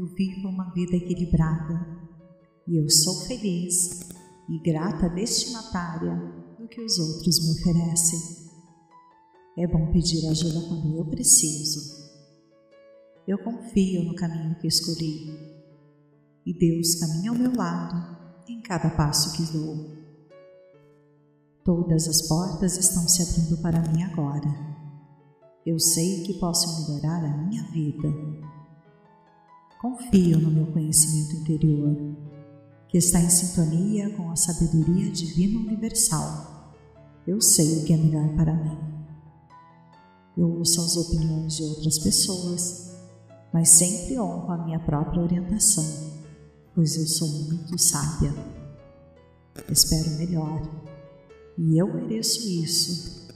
eu vivo uma vida equilibrada e eu sou feliz e grata destinatária do que os outros me oferecem. É bom pedir ajuda quando eu preciso. Eu confio no caminho que escolhi e Deus caminha ao meu lado em cada passo que dou. Todas as portas estão se abrindo para mim agora. Eu sei que posso melhorar a minha vida. Confio no meu conhecimento interior, que está em sintonia com a sabedoria divina universal. Eu sei o que é melhor para mim. Eu ouço as opiniões de outras pessoas, mas sempre honro a minha própria orientação, pois eu sou muito sábia. Espero melhor e eu mereço isso.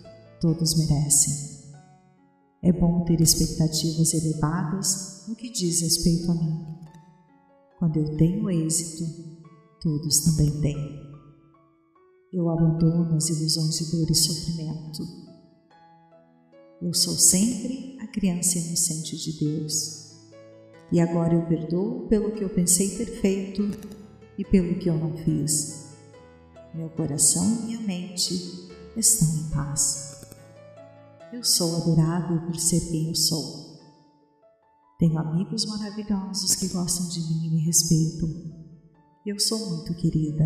Todos merecem. É bom ter expectativas elevadas no que diz respeito a mim. Quando eu tenho êxito, todos também têm. Eu abandono as ilusões de dor e sofrimento. Eu sou sempre a criança inocente de Deus. E agora eu perdoo pelo que eu pensei ter feito e pelo que eu não fiz meu coração e minha mente estão em paz. Eu sou adorável por ser quem eu sou. Tenho amigos maravilhosos que gostam de mim e me respeitam. Eu sou muito querida.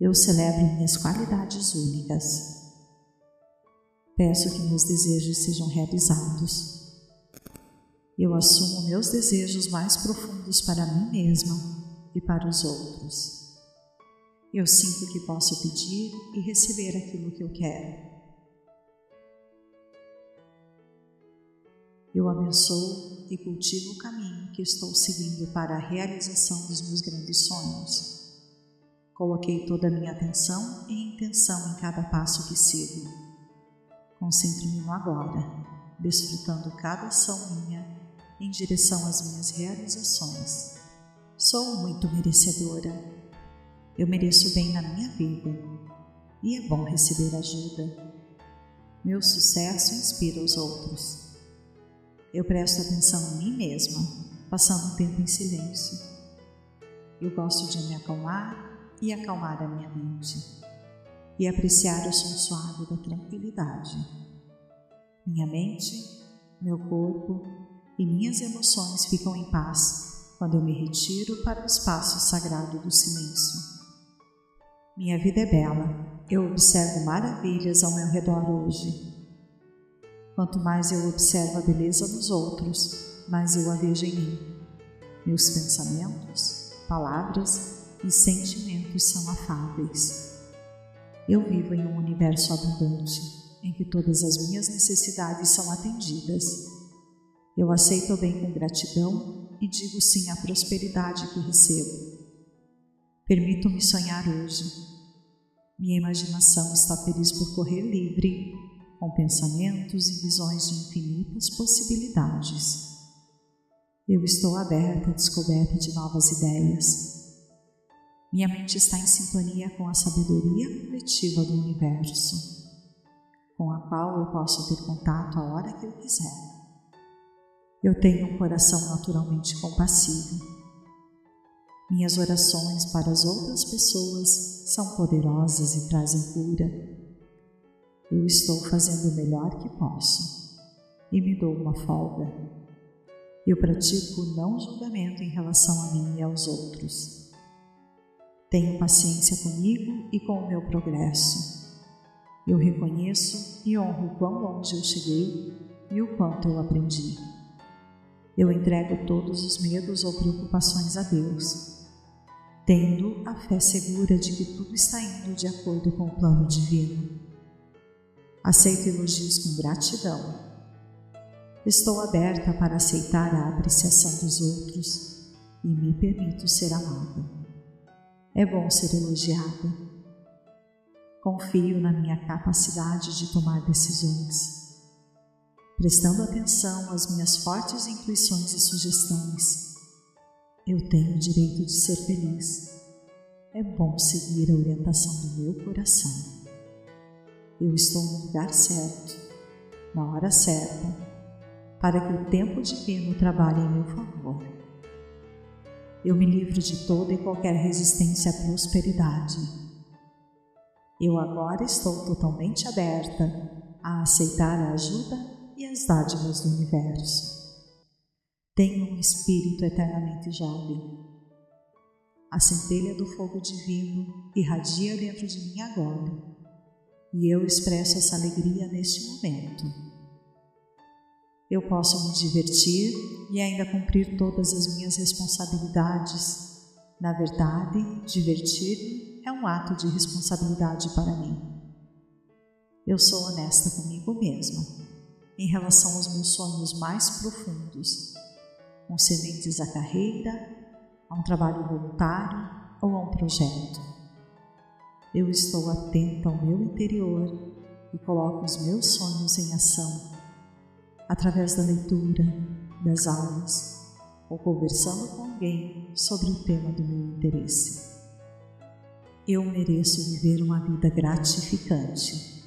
Eu celebro minhas qualidades únicas. Peço que meus desejos sejam realizados. Eu assumo meus desejos mais profundos para mim mesma e para os outros. Eu sinto que posso pedir e receber aquilo que eu quero. Eu abençoo e cultivo o caminho que estou seguindo para a realização dos meus grandes sonhos. Coloquei toda a minha atenção e intenção em cada passo que sigo. Concentro-me no agora, desfrutando cada ação minha em direção às minhas realizações. Sou muito merecedora eu mereço bem na minha vida e é bom receber ajuda. Meu sucesso inspira os outros. Eu presto atenção em mim mesma, passando um tempo em silêncio. Eu gosto de me acalmar e acalmar a minha mente e apreciar o som suave da tranquilidade. Minha mente, meu corpo e minhas emoções ficam em paz quando eu me retiro para o espaço sagrado do silêncio. Minha vida é bela. Eu observo maravilhas ao meu redor hoje. Quanto mais eu observo a beleza dos outros, mais eu a vejo em mim. Meus pensamentos, palavras e sentimentos são afáveis. Eu vivo em um universo abundante em que todas as minhas necessidades são atendidas. Eu aceito o bem com gratidão e digo sim à prosperidade que recebo. Permito-me sonhar hoje. Minha imaginação está feliz por correr livre, com pensamentos e visões de infinitas possibilidades. Eu estou aberta à descoberta de novas ideias. Minha mente está em sintonia com a sabedoria coletiva do universo, com a qual eu posso ter contato a hora que eu quiser. Eu tenho um coração naturalmente compassivo minhas orações para as outras pessoas são poderosas e trazem cura. Eu estou fazendo o melhor que posso e me dou uma folga. Eu pratico não julgamento em relação a mim e aos outros. Tenho paciência comigo e com o meu progresso. Eu reconheço e honro o quão longe eu cheguei e o quanto eu aprendi. Eu entrego todos os medos ou preocupações a Deus tendo a fé segura de que tudo está indo de acordo com o plano divino. Aceito elogios com gratidão. Estou aberta para aceitar a apreciação dos outros e me permito ser amada. É bom ser elogiada. Confio na minha capacidade de tomar decisões, prestando atenção às minhas fortes intuições e sugestões eu tenho o direito de ser feliz. É bom seguir a orientação do meu coração. Eu estou no lugar certo, na hora certa, para que o tempo divino trabalhe em meu favor. Eu me livro de toda e qualquer resistência à prosperidade. Eu agora estou totalmente aberta a aceitar a ajuda e as dádivas do universo. Tenho um espírito eternamente jovem. A centelha do fogo divino irradia dentro de mim agora, e eu expresso essa alegria neste momento. Eu posso me divertir e ainda cumprir todas as minhas responsabilidades. Na verdade, divertir-me é um ato de responsabilidade para mim. Eu sou honesta comigo mesma em relação aos meus sonhos mais profundos, com sementes à carreira, a um trabalho voluntário ou a um projeto. Eu estou atenta ao meu interior e coloco os meus sonhos em ação através da leitura, das aulas ou conversando com alguém sobre o tema do meu interesse. Eu mereço viver uma vida gratificante.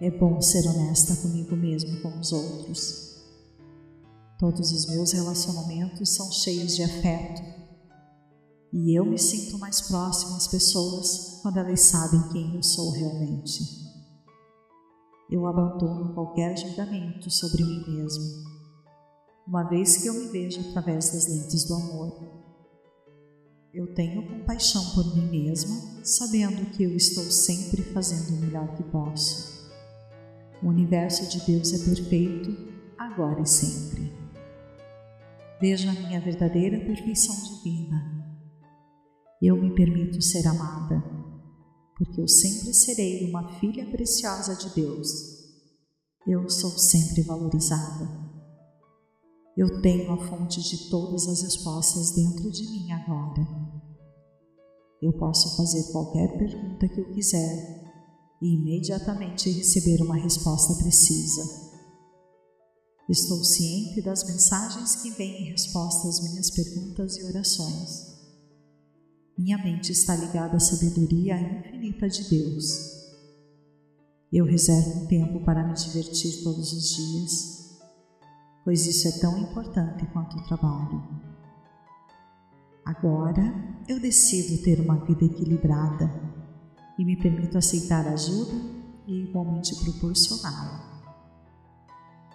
É bom ser honesta comigo mesmo e com os outros. Todos os meus relacionamentos são cheios de afeto e eu me sinto mais próximo às pessoas quando elas sabem quem eu sou realmente eu abandono qualquer julgamento sobre mim mesmo, uma vez que eu me vejo através das lentes do amor. Eu tenho compaixão por mim mesma, sabendo que eu estou sempre fazendo o melhor que posso. O universo de Deus é perfeito, agora e sempre. Vejo a minha verdadeira perfeição divina. Eu me permito ser amada porque eu sempre serei uma filha preciosa de Deus. Eu sou sempre valorizada. Eu tenho a fonte de todas as respostas dentro de mim agora. Eu posso fazer qualquer pergunta que eu quiser e imediatamente receber uma resposta precisa. Estou ciente das mensagens que vêm em resposta às minhas perguntas e orações. Minha mente está ligada à sabedoria infinita de Deus. Eu reservo um tempo para me divertir todos os dias, pois isso é tão importante quanto o trabalho. Agora eu decido ter uma vida equilibrada e me permito aceitar ajuda e igualmente proporcioná-la.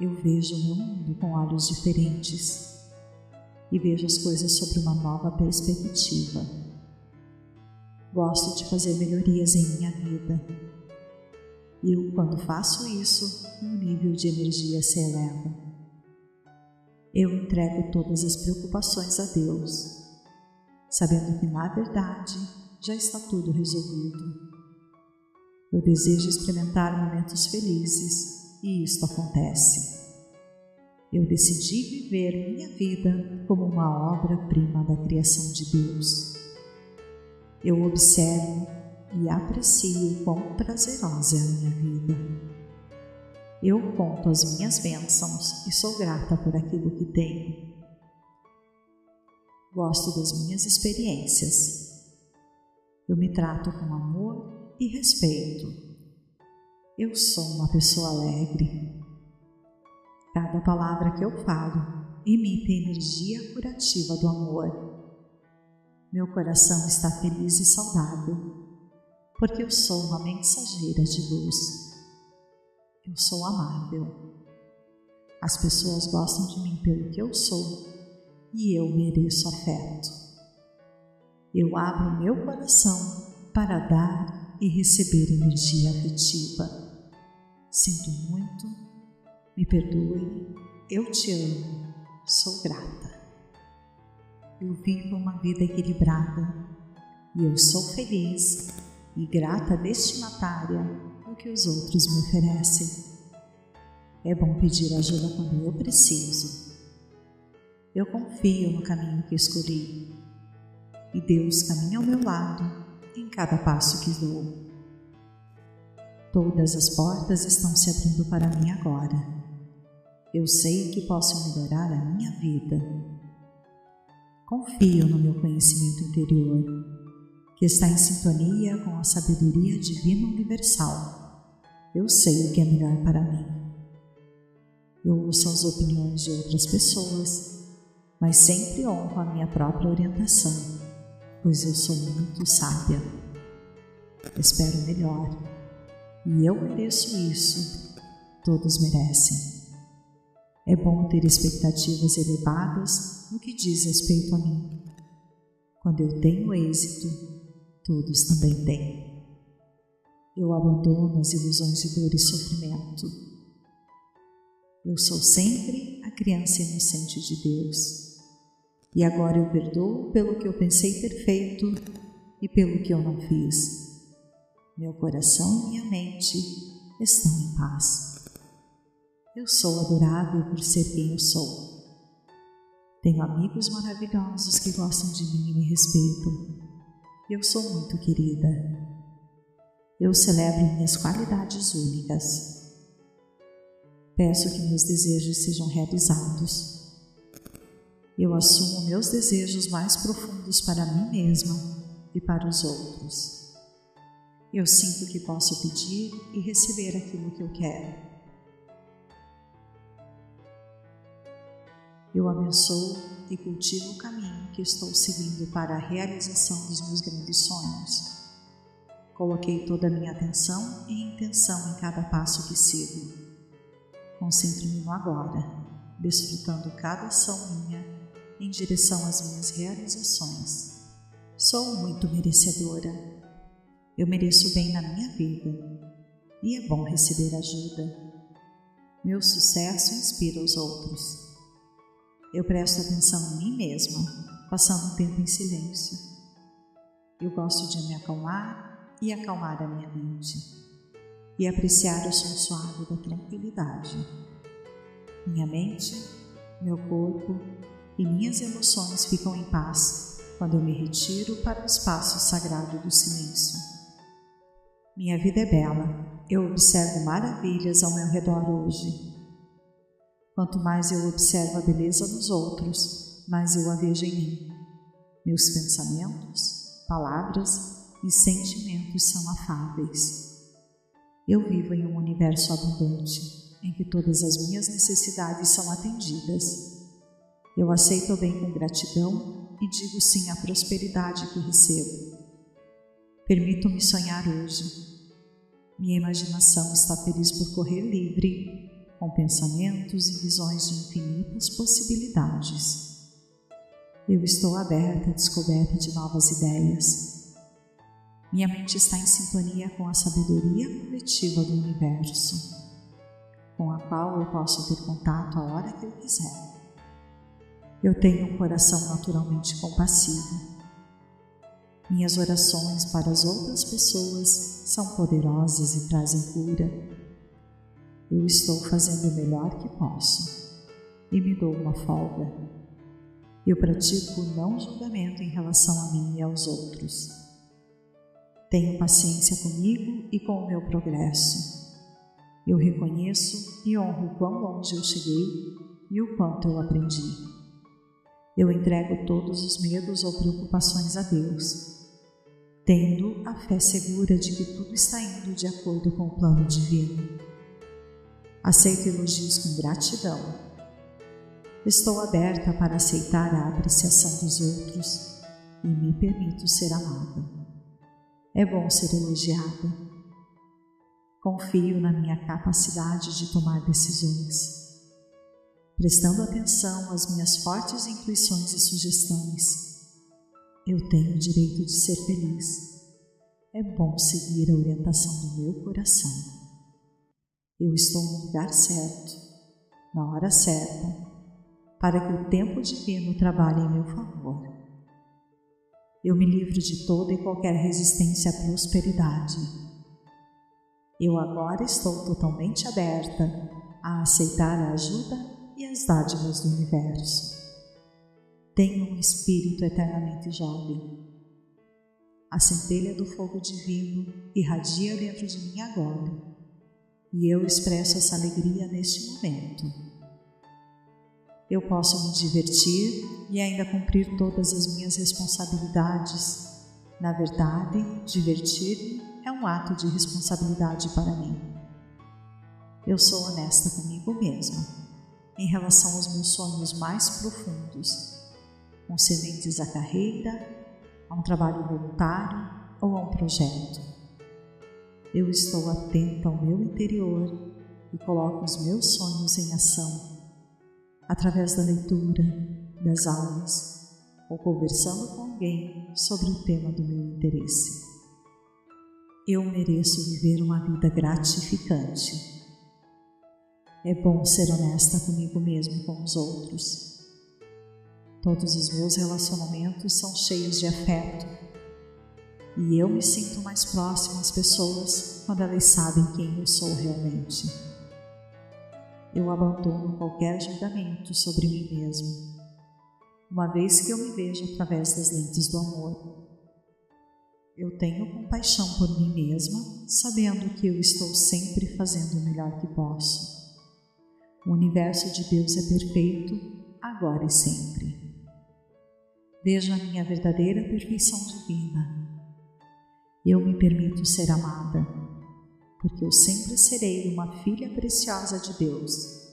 Eu vejo o meu mundo com olhos diferentes e vejo as coisas sob uma nova perspectiva. Gosto de fazer melhorias em minha vida. E quando faço isso, meu nível de energia se eleva. Eu entrego todas as preocupações a Deus, sabendo que na verdade já está tudo resolvido. Eu desejo experimentar momentos felizes e isto acontece. Eu decidi viver minha vida como uma obra-prima da criação de Deus. Eu observo e aprecio quão prazerosa é a minha vida. Eu conto as minhas bênçãos e sou grata por aquilo que tenho. Gosto das minhas experiências. Eu me trato com amor e respeito. Eu sou uma pessoa alegre. Cada palavra que eu falo imita a energia curativa do amor meu coração está feliz e saudável, porque eu sou uma mensageira de luz. Eu sou amável. As pessoas gostam de mim pelo que eu sou e eu mereço afeto. Eu abro meu coração para dar e receber energia afetiva. Sinto muito, me perdoe, eu te amo, sou grata eu vivo uma vida equilibrada e eu sou feliz e grata destinatária do que os outros me oferecem. É bom pedir ajuda quando eu preciso. Eu confio no caminho que escolhi e Deus caminha ao meu lado em cada passo que dou. Todas as portas estão se abrindo para mim agora. Eu sei que posso melhorar a minha vida Confio no meu conhecimento interior, que está em sintonia com a sabedoria divina universal. Eu sei o que é melhor para mim. Eu ouço as opiniões de outras pessoas mas sempre honro a minha própria orientação, pois eu sou muito sábia. Espero melhor, e eu mereço isso, todos merecem. É bom ter expectativas elevadas no que diz respeito a mim. Quando eu tenho êxito, todos também têm. Eu abandono as ilusões de dor e sofrimento. Eu sou sempre a criança inocente de Deus. E agora eu perdoo pelo que eu pensei ter feito e pelo que eu não fiz. Meu coração e minha mente estão em paz. Eu sou adorável por ser quem eu sou. Tenho amigos maravilhosos que gostam de mim e me respeitam. Eu sou muito querida. Eu celebro minhas qualidades únicas. Peço que meus desejos sejam realizados. Eu assumo meus desejos mais profundos para mim mesma e para os outros. Eu sinto que posso pedir e receber aquilo que eu quero. Eu abençoo e cultivo o caminho que estou seguindo para a realização dos meus grandes sonhos. Coloquei toda a minha atenção e intenção em cada passo que sigo. Concentro-me no agora, desfrutando cada ação minha em direção às minhas realizações. Sou muito merecedora. Eu mereço bem na minha vida e é bom receber ajuda. Meu sucesso inspira os outros. Eu presto atenção em mim mesma, passando um tempo em silêncio. Eu gosto de me acalmar e acalmar a minha mente e apreciar o som suave da tranquilidade. Minha mente, meu corpo e minhas emoções ficam em paz quando eu me retiro para o espaço sagrado do silêncio. Minha vida é bela, eu observo maravilhas ao meu redor hoje Quanto mais eu observo a beleza nos outros, mais eu a vejo em mim. Meus pensamentos, palavras e sentimentos são afáveis. Eu vivo em um universo abundante, em que todas as minhas necessidades são atendidas. Eu aceito o bem com gratidão e digo sim à prosperidade que recebo. Permito-me sonhar hoje. Minha imaginação está feliz por correr livre com pensamentos e visões de infinitas possibilidades. Eu estou aberta à descoberta de novas ideias. Minha mente está em sintonia com a sabedoria coletiva do universo, com a qual eu posso ter contato a hora que eu quiser. Eu tenho um coração naturalmente compassivo. Minhas orações para as outras pessoas são poderosas e trazem cura eu estou fazendo o melhor que posso e me dou uma folga. Eu pratico não julgamento em relação a mim e aos outros. Tenho paciência comigo e com o meu progresso. Eu reconheço e honro o quão longe eu cheguei e o quanto eu aprendi. Eu entrego todos os medos ou preocupações a Deus, tendo a fé segura de que tudo está indo de acordo com o plano divino. Aceito elogios com gratidão. Estou aberta para aceitar a apreciação dos outros e me permito ser amada. É bom ser elogiada. Confio na minha capacidade de tomar decisões. Prestando atenção às minhas fortes intuições e sugestões, eu tenho o direito de ser feliz. É bom seguir a orientação do meu coração. Eu estou no lugar certo, na hora certa, para que o tempo divino trabalhe em meu favor. Eu me livro de toda e qualquer resistência à prosperidade. Eu agora estou totalmente aberta a aceitar a ajuda e as dádivas do universo. Tenho um espírito eternamente jovem. A centelha do fogo divino irradia dentro de mim agora e eu expresso essa alegria neste momento. Eu posso me divertir e ainda cumprir todas as minhas responsabilidades. Na verdade, divertir-me é um ato de responsabilidade para mim. Eu sou honesta comigo mesma em relação aos meus sonhos mais profundos, concernentes à carreira, a um trabalho voluntário ou a um projeto. Eu estou atenta ao meu interior e coloco os meus sonhos em ação, através da leitura, das aulas ou conversando com alguém sobre o tema do meu interesse. Eu mereço viver uma vida gratificante é bom ser honesta comigo mesmo e com os outros. Todos os meus relacionamentos são cheios de afeto e eu me sinto mais próximo às pessoas quando elas sabem quem eu sou realmente. Eu abandono qualquer julgamento sobre mim mesmo, uma vez que eu me vejo através das lentes do amor. Eu tenho compaixão por mim mesma, sabendo que eu estou sempre fazendo o melhor que posso. O universo de Deus é perfeito, agora e sempre. Vejo a minha verdadeira perfeição divina. Eu me permito ser amada, porque eu sempre serei uma filha preciosa de Deus.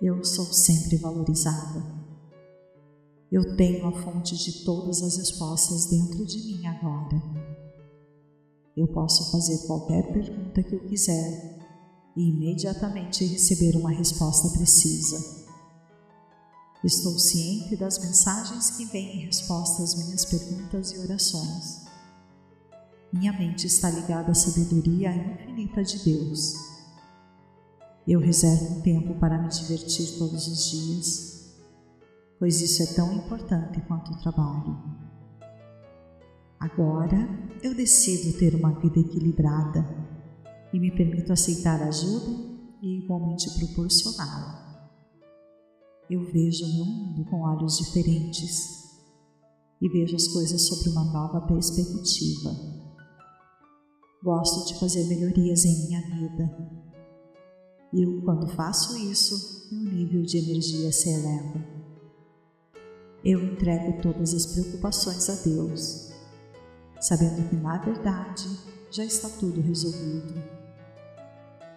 Eu sou sempre valorizada. Eu tenho a fonte de todas as respostas dentro de mim agora. Eu posso fazer qualquer pergunta que eu quiser e imediatamente receber uma resposta precisa. Estou ciente das mensagens que vêm em resposta às minhas perguntas e orações. Minha mente está ligada à sabedoria infinita de Deus. Eu reservo um tempo para me divertir todos os dias, pois isso é tão importante quanto o trabalho. Agora eu decido ter uma vida equilibrada e me permito aceitar ajuda e igualmente proporcioná-la. Eu vejo o meu mundo com olhos diferentes e vejo as coisas sob uma nova perspectiva. Gosto de fazer melhorias em minha vida. E quando faço isso, meu nível de energia se eleva. Eu entrego todas as preocupações a Deus, sabendo que na verdade já está tudo resolvido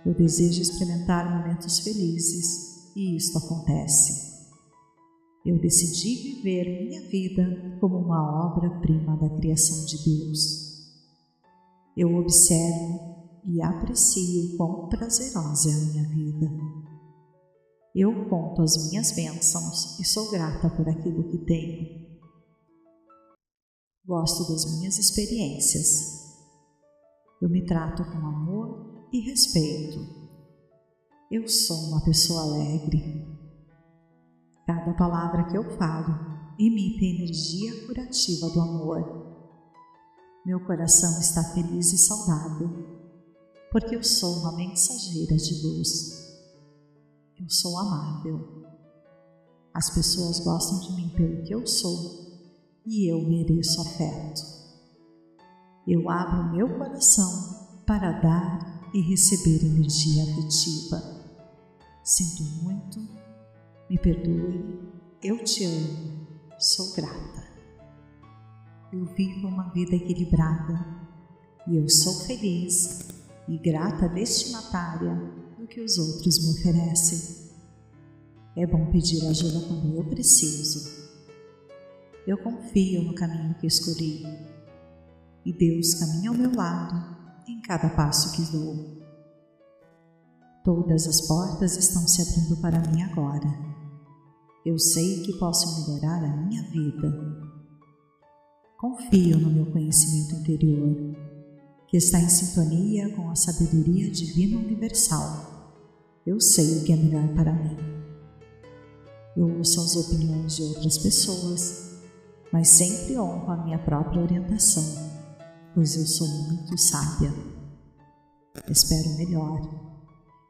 eu desejo experimentar momentos felizes e isto acontece. Eu decidi viver minha vida como uma obra-prima da criação de Deus. Eu observo e aprecio quão prazerosa é a minha vida. Eu conto as minhas bênçãos e sou grata por aquilo que tenho. Gosto das minhas experiências. Eu me trato com amor e respeito. Eu sou uma pessoa alegre. Cada palavra que eu falo imita a energia curativa do amor. Meu coração está feliz e saudável, porque eu sou uma mensageira de luz. Eu sou amável. As pessoas gostam de mim pelo que eu sou e eu mereço afeto. Eu abro meu coração para dar e receber energia afetiva. Sinto muito, me perdoe, eu te amo, sou grata. Eu vivo uma vida equilibrada e eu sou feliz e grata destinatária do que os outros me oferecem. É bom pedir ajuda quando eu preciso. Eu confio no caminho que escolhi e Deus caminha ao meu lado em cada passo que dou. Todas as portas estão se abrindo para mim agora. Eu sei que posso melhorar a minha vida. Confio no meu conhecimento interior, que está em sintonia com a sabedoria divina universal. Eu sei o que é melhor para mim. Eu ouço as opiniões de outras pessoas, mas sempre honro a minha própria orientação pois eu sou muito sábia. Espero melhor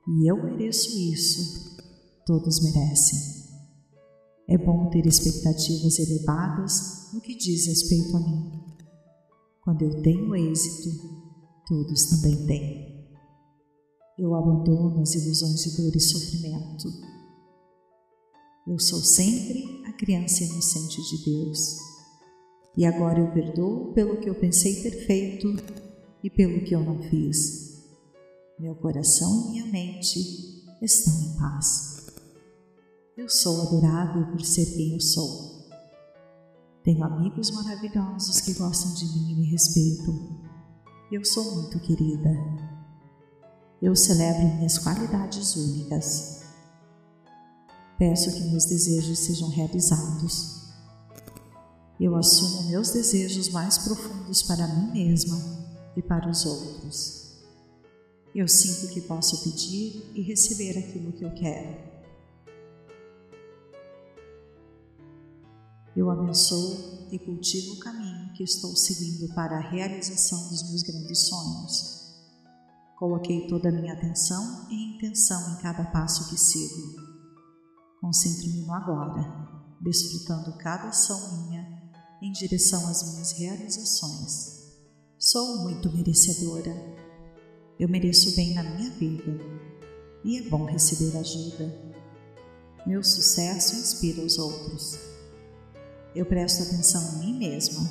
e eu mereço isso. Todos merecem. É bom ter expectativas elevadas no que diz respeito a mim. Quando eu tenho êxito, todos também têm. Eu abandono as ilusões de dor e sofrimento. Eu sou sempre a criança inocente de Deus e agora eu perdoo pelo que eu pensei ter feito e pelo que eu não fiz. Meu coração e minha mente estão em paz. Eu sou adorável por ser quem eu sou. Tenho amigos maravilhosos que gostam de mim e me respeitam. Eu sou muito querida. Eu celebro minhas qualidades únicas. Peço que meus desejos sejam realizados. Eu assumo meus desejos mais profundos para mim mesma e para os outros. Eu sinto que posso pedir e receber aquilo que eu quero. Eu abençoo e cultivo o caminho que estou seguindo para a realização dos meus grandes sonhos. Coloquei toda a minha atenção e intenção em cada passo que sigo. Concentro-me no agora, desfrutando cada ação minha em direção às minhas realizações. Sou muito merecedora. Eu mereço bem na minha vida e é bom receber ajuda. Meu sucesso inspira os outros. Eu presto atenção em mim mesma,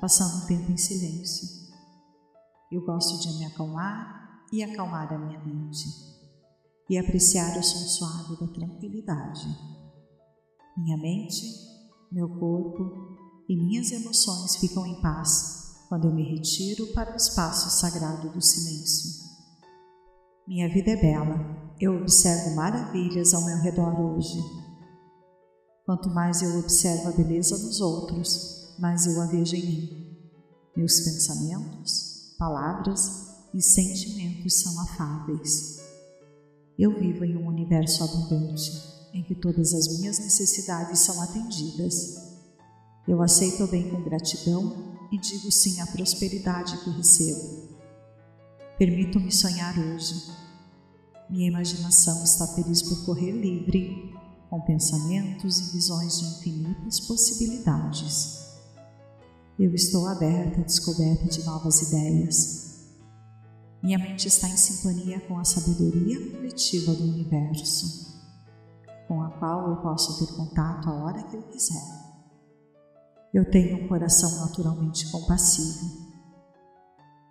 passando um tempo em silêncio. Eu gosto de me acalmar e acalmar a minha mente, e apreciar o som suave da tranquilidade. Minha mente, meu corpo e minhas emoções ficam em paz quando eu me retiro para o espaço sagrado do silêncio. Minha vida é bela, eu observo maravilhas ao meu redor hoje Quanto mais eu observo a beleza nos outros, mais eu a vejo em mim. Meus pensamentos, palavras e sentimentos são afáveis. Eu vivo em um universo abundante, em que todas as minhas necessidades são atendidas. Eu aceito o bem com gratidão e digo sim à prosperidade que recebo. Permito-me sonhar hoje. Minha imaginação está feliz por correr livre com pensamentos e visões de infinitas possibilidades. Eu estou aberta à descoberta de novas ideias. Minha mente está em sintonia com a sabedoria coletiva do universo, com a qual eu posso ter contato a hora que eu quiser. Eu tenho um coração naturalmente compassivo.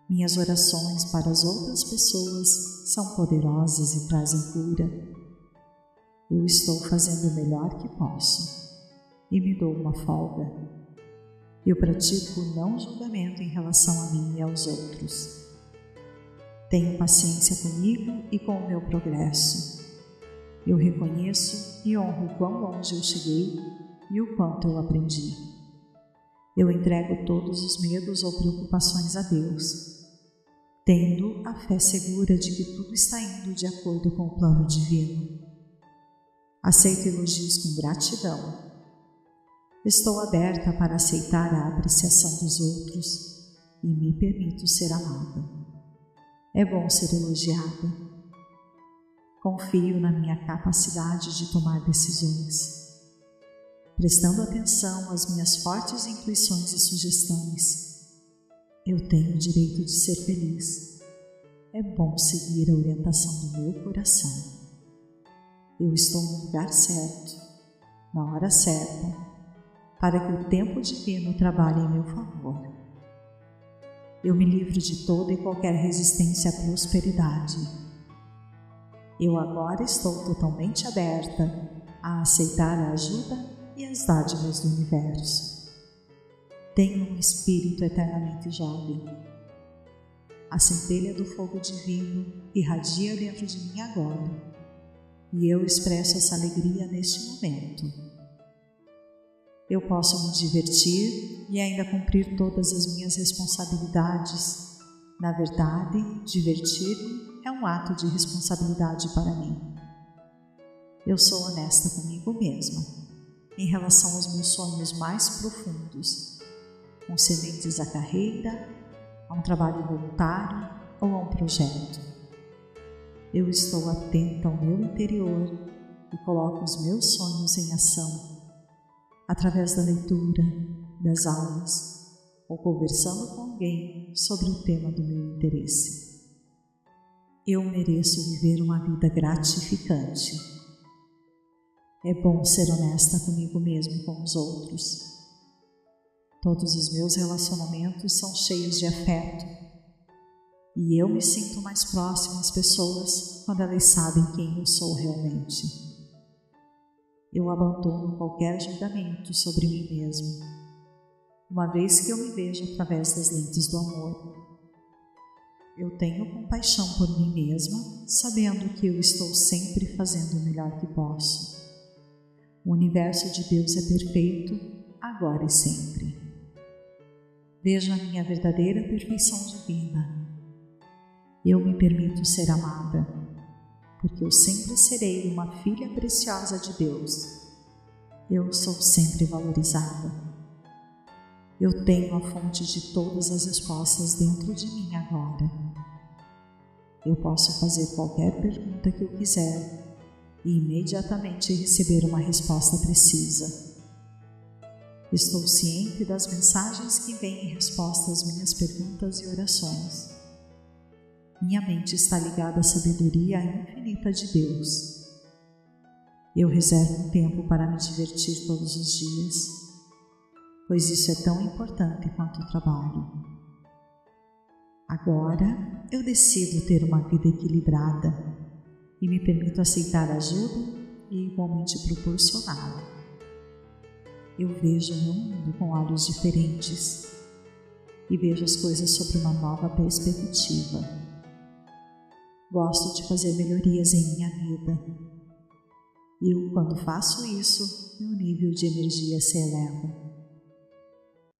Minhas orações para as outras pessoas são poderosas e trazem cura eu estou fazendo o melhor que posso e me dou uma folga. Eu pratico o não julgamento em relação a mim e aos outros. Tenho paciência comigo e com o meu progresso. Eu reconheço e honro o quão longe eu cheguei e o quanto eu aprendi. Eu entrego todos os medos ou preocupações a Deus, tendo a fé segura de que tudo está indo de acordo com o plano divino. Aceito elogios com gratidão. Estou aberta para aceitar a apreciação dos outros e me permito ser amada. É bom ser elogiada. Confio na minha capacidade de tomar decisões. Prestando atenção às minhas fortes intuições e sugestões, eu tenho o direito de ser feliz. É bom seguir a orientação do meu coração eu estou no lugar certo, na hora certa, para que o tempo divino trabalhe em meu favor. Eu me livro de toda e qualquer resistência à prosperidade. Eu agora estou totalmente aberta a aceitar a ajuda e as dádivas do universo. Tenho um espírito eternamente jovem. A centelha do fogo divino irradia dentro de mim agora e eu expresso essa alegria neste momento. Eu posso me divertir e ainda cumprir todas as minhas responsabilidades. Na verdade, divertir-me é um ato de responsabilidade para mim. Eu sou honesta comigo mesma em relação aos meus sonhos mais profundos, com sementes à carreira, a um trabalho voluntário ou a um projeto eu estou atenta ao meu interior e coloco os meus sonhos em ação, através da leitura, das aulas ou conversando com alguém sobre o tema do meu interesse. Eu mereço viver uma vida gratificante. É bom ser honesta comigo mesmo e com os outros. Todos os meus relacionamentos são cheios de afeto e eu me sinto mais próximo às pessoas quando elas sabem quem eu sou realmente. Eu abandono qualquer julgamento sobre mim mesmo, uma vez que eu me vejo através das lentes do amor. Eu tenho compaixão por mim mesma, sabendo que eu estou sempre fazendo o melhor que posso. O universo de Deus é perfeito, agora e sempre. Vejo a minha verdadeira perfeição divina. Eu me permito ser amada, porque eu sempre serei uma filha preciosa de Deus. Eu sou sempre valorizada. Eu tenho a fonte de todas as respostas dentro de mim agora. Eu posso fazer qualquer pergunta que eu quiser e imediatamente receber uma resposta precisa. Estou ciente das mensagens que vêm em resposta às minhas perguntas e orações. Minha mente está ligada à sabedoria infinita de Deus. Eu reservo um tempo para me divertir todos os dias, pois isso é tão importante quanto o trabalho. Agora eu decido ter uma vida equilibrada e me permito aceitar ajuda e igualmente proporcioná-la. Eu vejo o mundo com olhos diferentes e vejo as coisas sob uma nova perspectiva. Gosto de fazer melhorias em minha vida. Eu, quando faço isso, meu nível de energia se eleva.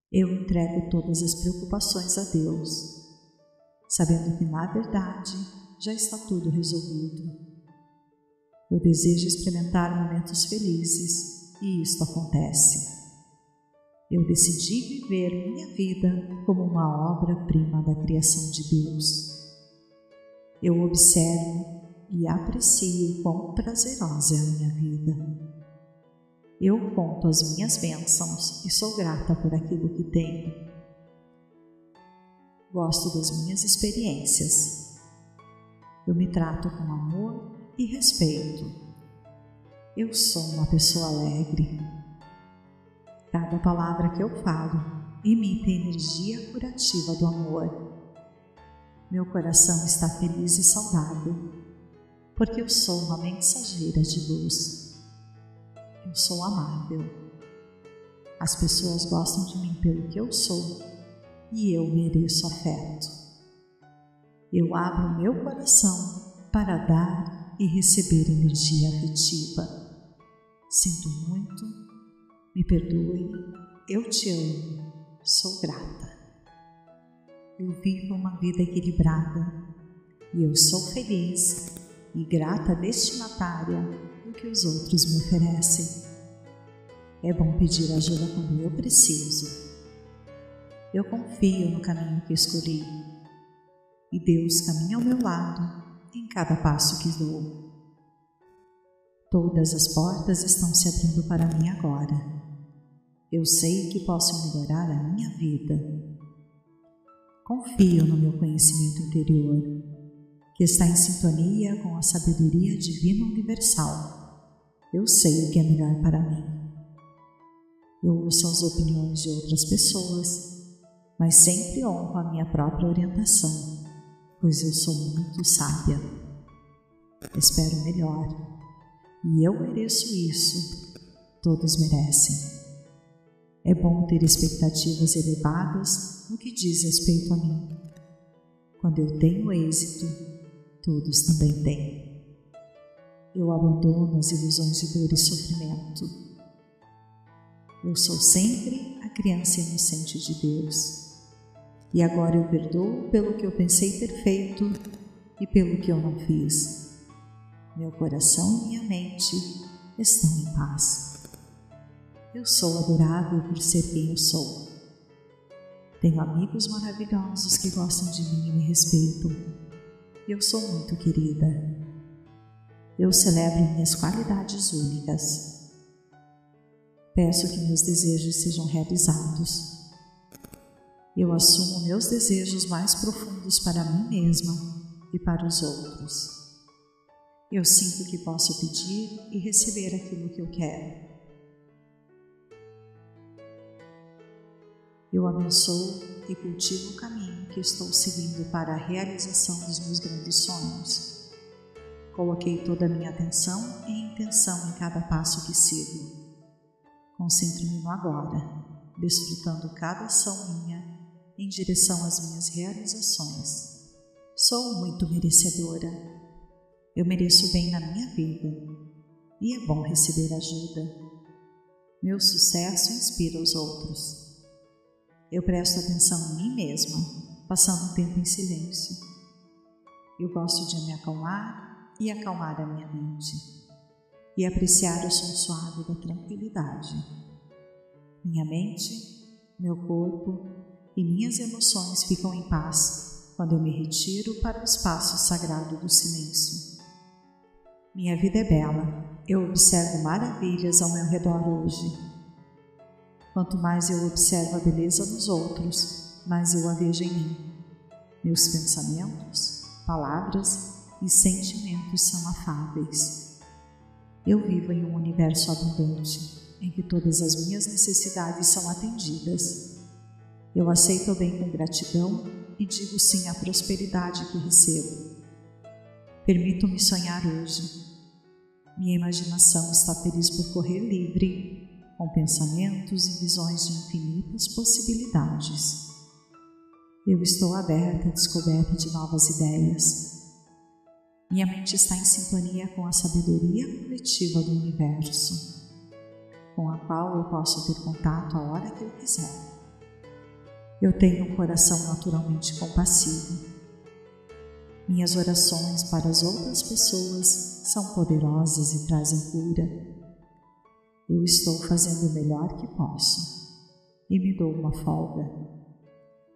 Eu entrego todas as preocupações a Deus, sabendo que, na verdade, já está tudo resolvido. Eu desejo experimentar momentos felizes e isto acontece. Eu decidi viver minha vida como uma obra-prima da criação de Deus eu observo e aprecio quão prazerosa é a minha vida. Eu conto as minhas bênçãos e sou grata por aquilo que tenho. Gosto das minhas experiências. Eu me trato com amor e respeito. Eu sou uma pessoa alegre. Cada palavra que eu falo imita a energia curativa do amor meu coração está feliz e saudável, porque eu sou uma mensageira de luz. Eu sou amável. As pessoas gostam de mim pelo que eu sou e eu mereço afeto. Eu abro meu coração para dar e receber energia afetiva. Sinto muito, me perdoe, eu te amo, sou grata eu vivo uma vida equilibrada e eu sou feliz e grata destinatária do que os outros me oferecem. É bom pedir ajuda quando eu preciso. Eu confio no caminho que escolhi e Deus caminha ao meu lado em cada passo que dou. Todas as portas estão se abrindo para mim agora. Eu sei que posso melhorar a minha vida Confio no meu conhecimento interior, que está em sintonia com a sabedoria divina universal. Eu sei o que é melhor para mim. Eu ouço as opiniões de outras pessoas, mas sempre honro a minha própria orientação, pois eu sou muito sábia. Espero melhor, e eu mereço isso. Todos merecem. É bom ter expectativas elevadas no que diz respeito a mim. Quando eu tenho êxito, todos também têm. Eu abandono as ilusões de dor e sofrimento. Eu sou sempre a criança inocente de Deus. E agora eu perdoo pelo que eu pensei ter feito e pelo que eu não fiz. Meu coração e minha mente estão em paz. Eu sou adorável por ser quem eu sou. Tenho amigos maravilhosos que gostam de mim e me respeitam. Eu sou muito querida. Eu celebro minhas qualidades únicas. Peço que meus desejos sejam realizados. Eu assumo meus desejos mais profundos para mim mesma e para os outros. Eu sinto que posso pedir e receber aquilo que eu quero. Eu abençoo e cultivo o caminho que estou seguindo para a realização dos meus grandes sonhos. Coloquei toda a minha atenção e intenção em cada passo que sigo. Concentro-me no agora, desfrutando cada ação minha em direção às minhas realizações. Sou muito merecedora. Eu mereço bem na minha vida e é bom receber ajuda. Meu sucesso inspira os outros. Eu presto atenção em mim mesma, passando um tempo em silêncio. Eu gosto de me acalmar e acalmar a minha mente e apreciar o som suave da tranquilidade. Minha mente, meu corpo e minhas emoções ficam em paz quando eu me retiro para o espaço sagrado do silêncio. Minha vida é bela, eu observo maravilhas ao meu redor hoje. Quanto mais eu observo a beleza dos outros, mais eu a vejo em mim. Meus pensamentos, palavras e sentimentos são afáveis. Eu vivo em um universo abundante em que todas as minhas necessidades são atendidas. Eu aceito o bem com gratidão e digo sim à prosperidade que recebo. Permito-me sonhar hoje. Minha imaginação está feliz por correr livre, com pensamentos e visões de infinitas possibilidades. Eu estou aberta à descoberta de novas ideias. Minha mente está em sintonia com a sabedoria coletiva do universo com a qual eu posso ter contato a hora que eu quiser. Eu tenho um coração naturalmente compassivo. Minhas orações para as outras pessoas são poderosas e trazem cura. Eu estou fazendo o melhor que posso e me dou uma folga.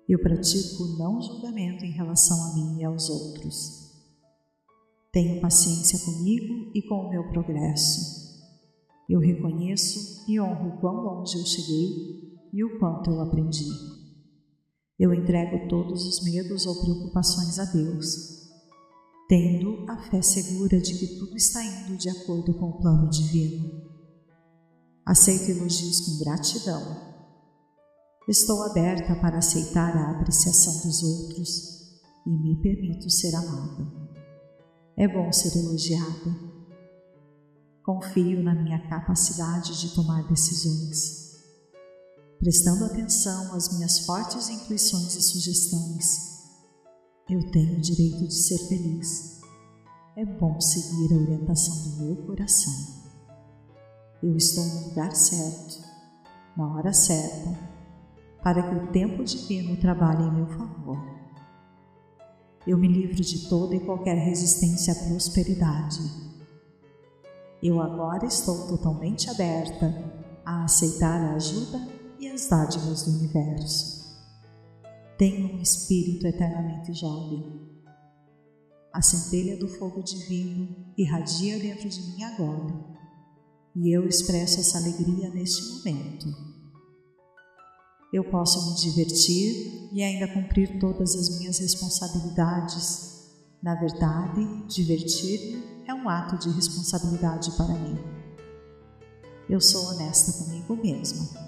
Eu pratico não julgamento em relação a mim e aos outros. Tenho paciência comigo e com o meu progresso eu reconheço e honro o quão longe eu cheguei e o quanto eu aprendi. Eu entrego todos os medos ou preocupações a Deus, tendo a fé segura de que tudo está indo de acordo com o plano divino. Aceito elogios com gratidão. Estou aberta para aceitar a apreciação dos outros e me permito ser amada. É bom ser elogiada Confio na minha capacidade de tomar decisões. Prestando atenção às minhas fortes intuições e sugestões, eu tenho o direito de ser feliz. É bom seguir a orientação do meu coração. Eu estou no lugar certo, na hora certa, para que o tempo divino trabalhe em meu favor. Eu me livro de toda e qualquer resistência à prosperidade eu agora estou totalmente aberta a aceitar a ajuda e as dádivas do universo. Tenho um espírito eternamente jovem. A centelha do fogo divino irradia dentro de mim agora, e eu expresso essa alegria neste momento. Eu posso me divertir e ainda cumprir todas as minhas responsabilidades. Na verdade, divertir-me é um ato de responsabilidade para mim. Eu sou honesta comigo mesma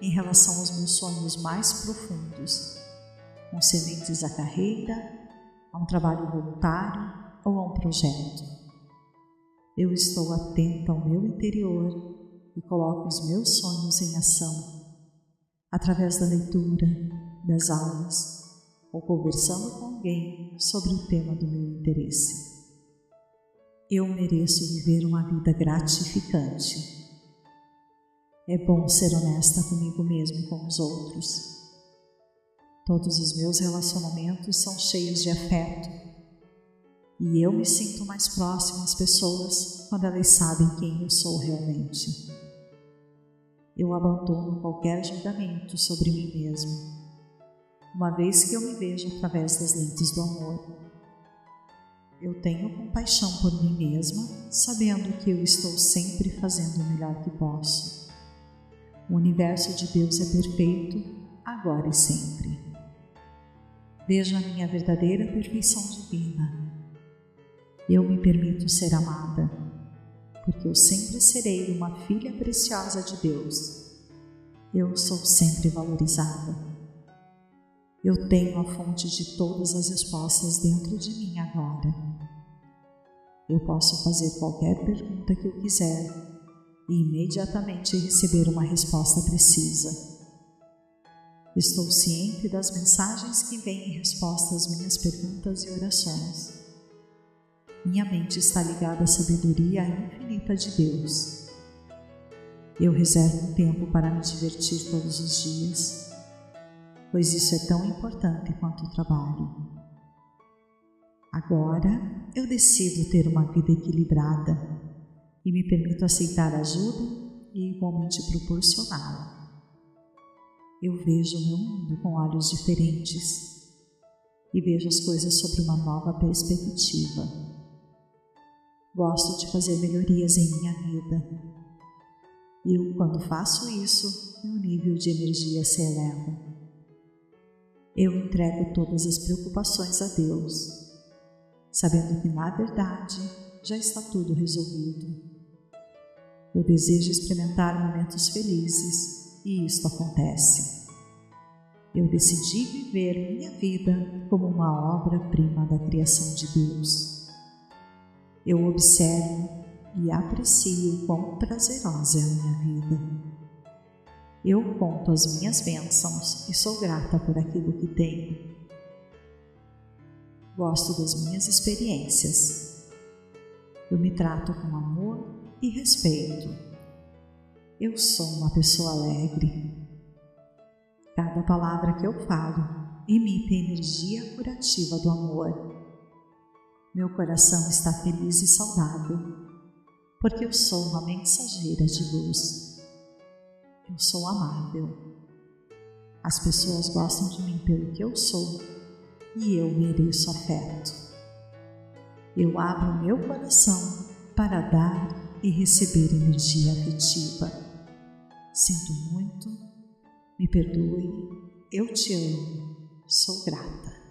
em relação aos meus sonhos mais profundos, com à carreira, a um trabalho voluntário ou a um projeto. Eu estou atenta ao meu interior e coloco os meus sonhos em ação através da leitura, das aulas ou conversando com alguém sobre o tema do meu interesse. Eu mereço viver uma vida gratificante. É bom ser honesta comigo mesmo e com os outros. Todos os meus relacionamentos são cheios de afeto e eu me sinto mais próximo às pessoas quando elas sabem quem eu sou realmente. Eu abandono qualquer julgamento sobre mim mesmo, uma vez que eu me vejo através das lentes do amor eu tenho compaixão por mim mesma, sabendo que eu estou sempre fazendo o melhor que posso. O universo de Deus é perfeito, agora e sempre. Vejo a minha verdadeira perfeição divina. Eu me permito ser amada, porque eu sempre serei uma filha preciosa de Deus. Eu sou sempre valorizada. Eu tenho a fonte de todas as respostas dentro de mim agora. Eu posso fazer qualquer pergunta que eu quiser e imediatamente receber uma resposta precisa. Estou ciente das mensagens que vêm em resposta às minhas perguntas e orações. Minha mente está ligada à sabedoria infinita de Deus. Eu reservo um tempo para me divertir todos os dias, pois isso é tão importante quanto o trabalho. Agora eu decido ter uma vida equilibrada e me permito aceitar ajuda e igualmente proporcioná-la eu vejo o meu mundo com olhos diferentes e vejo as coisas sobre uma nova perspectiva. Gosto de fazer melhorias em minha vida. E quando faço isso, meu nível de energia se eleva. Eu entrego todas as preocupações a Deus, sabendo que na verdade já está tudo resolvido. Eu desejo experimentar momentos felizes e isto acontece. Eu decidi viver minha vida como uma obra-prima da criação de Deus. Eu observo e aprecio quão prazerosa é a minha vida. Eu conto as minhas bênçãos e sou grata por aquilo que tenho. Gosto das minhas experiências. Eu me trato com amor e respeito eu sou uma pessoa alegre. Cada palavra que eu falo emite a energia curativa do amor. Meu coração está feliz e saudável, porque eu sou uma mensageira de luz. Eu sou amável. As pessoas gostam de mim pelo que eu sou e eu mereço afeto. Eu abro meu coração para dar e receber energia afetiva. Sinto muito, me perdoe, eu te amo, sou grata.